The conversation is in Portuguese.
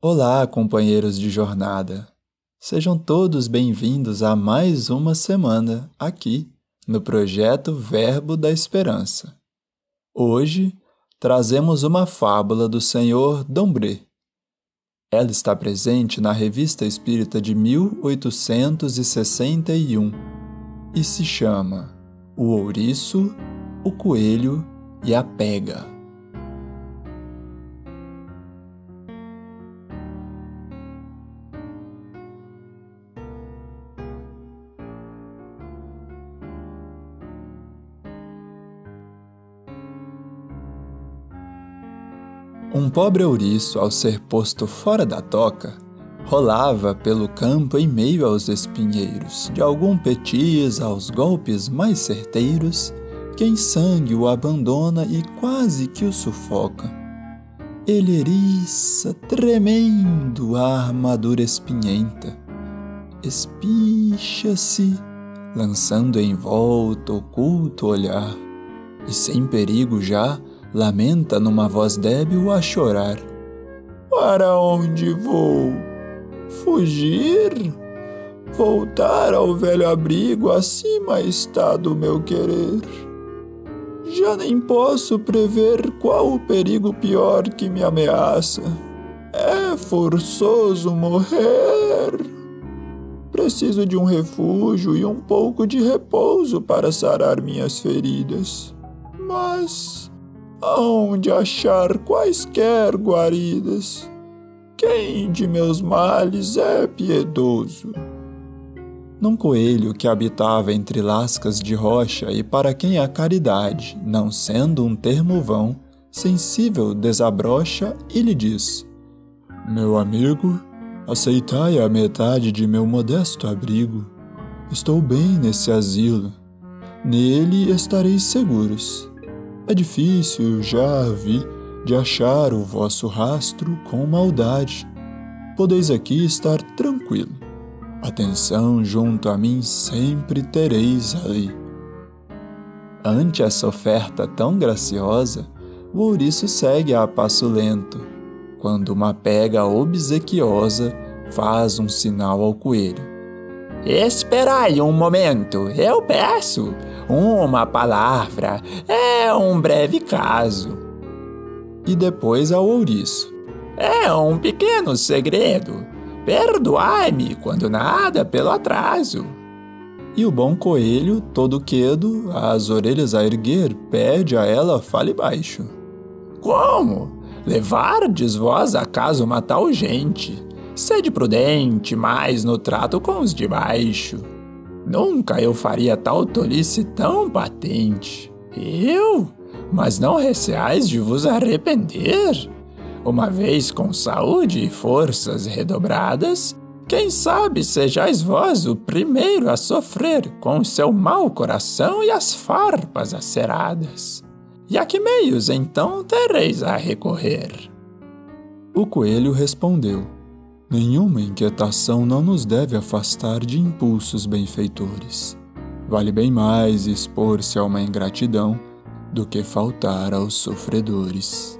Olá, companheiros de jornada. Sejam todos bem-vindos a mais uma semana aqui no projeto Verbo da Esperança. Hoje trazemos uma fábula do Senhor Dombré. Ela está presente na Revista Espírita de 1861 e se chama O Ouriço, o Coelho e a Pega. Um pobre ouriço, ao ser posto fora da toca, rolava pelo campo em meio aos espinheiros, de algum petis aos golpes mais certeiros, que em sangue o abandona e quase que o sufoca. Ele eriça, tremendo, a armadura espinhenta. Espicha-se, lançando em volta oculto olhar, e sem perigo já, lamenta numa voz débil a chorar. Para onde vou? Fugir? Voltar ao velho abrigo acima está do meu querer. Já nem posso prever qual o perigo pior que me ameaça. É forçoso morrer. Preciso de um refúgio e um pouco de repouso para sarar minhas feridas. Mas Aonde achar quaisquer guaridas? Quem de meus males é piedoso? Num coelho que habitava entre lascas de rocha e para quem a caridade, não sendo um termo vão, sensível desabrocha e lhe diz: Meu amigo, aceitai a metade de meu modesto abrigo. Estou bem nesse asilo. Nele estareis seguros. É difícil, já vi, de achar o vosso rastro com maldade. Podeis aqui estar tranquilo. Atenção junto a mim sempre tereis ali. Ante essa oferta tão graciosa, o ouriço segue a passo lento, quando uma pega obsequiosa faz um sinal ao coelho. Esperai um momento, eu peço uma palavra, é um breve caso. E depois ao ouriço. É um pequeno segredo. Perdoai-me quando nada pelo atraso. E o bom coelho, todo quedo, as orelhas a erguer, pede a ela fale baixo. Como? Levardes vós acaso uma tal gente? Sede prudente, mais no trato com os de baixo. Nunca eu faria tal tolice tão patente. Eu? Mas não receais de vos arrepender? Uma vez com saúde e forças redobradas, quem sabe sejais vós o primeiro a sofrer com o seu mau coração e as farpas aceradas. E a que meios então tereis a recorrer? O coelho respondeu Nenhuma inquietação não nos deve afastar de impulsos benfeitores. Vale bem mais expor-se a uma ingratidão do que faltar aos sofredores.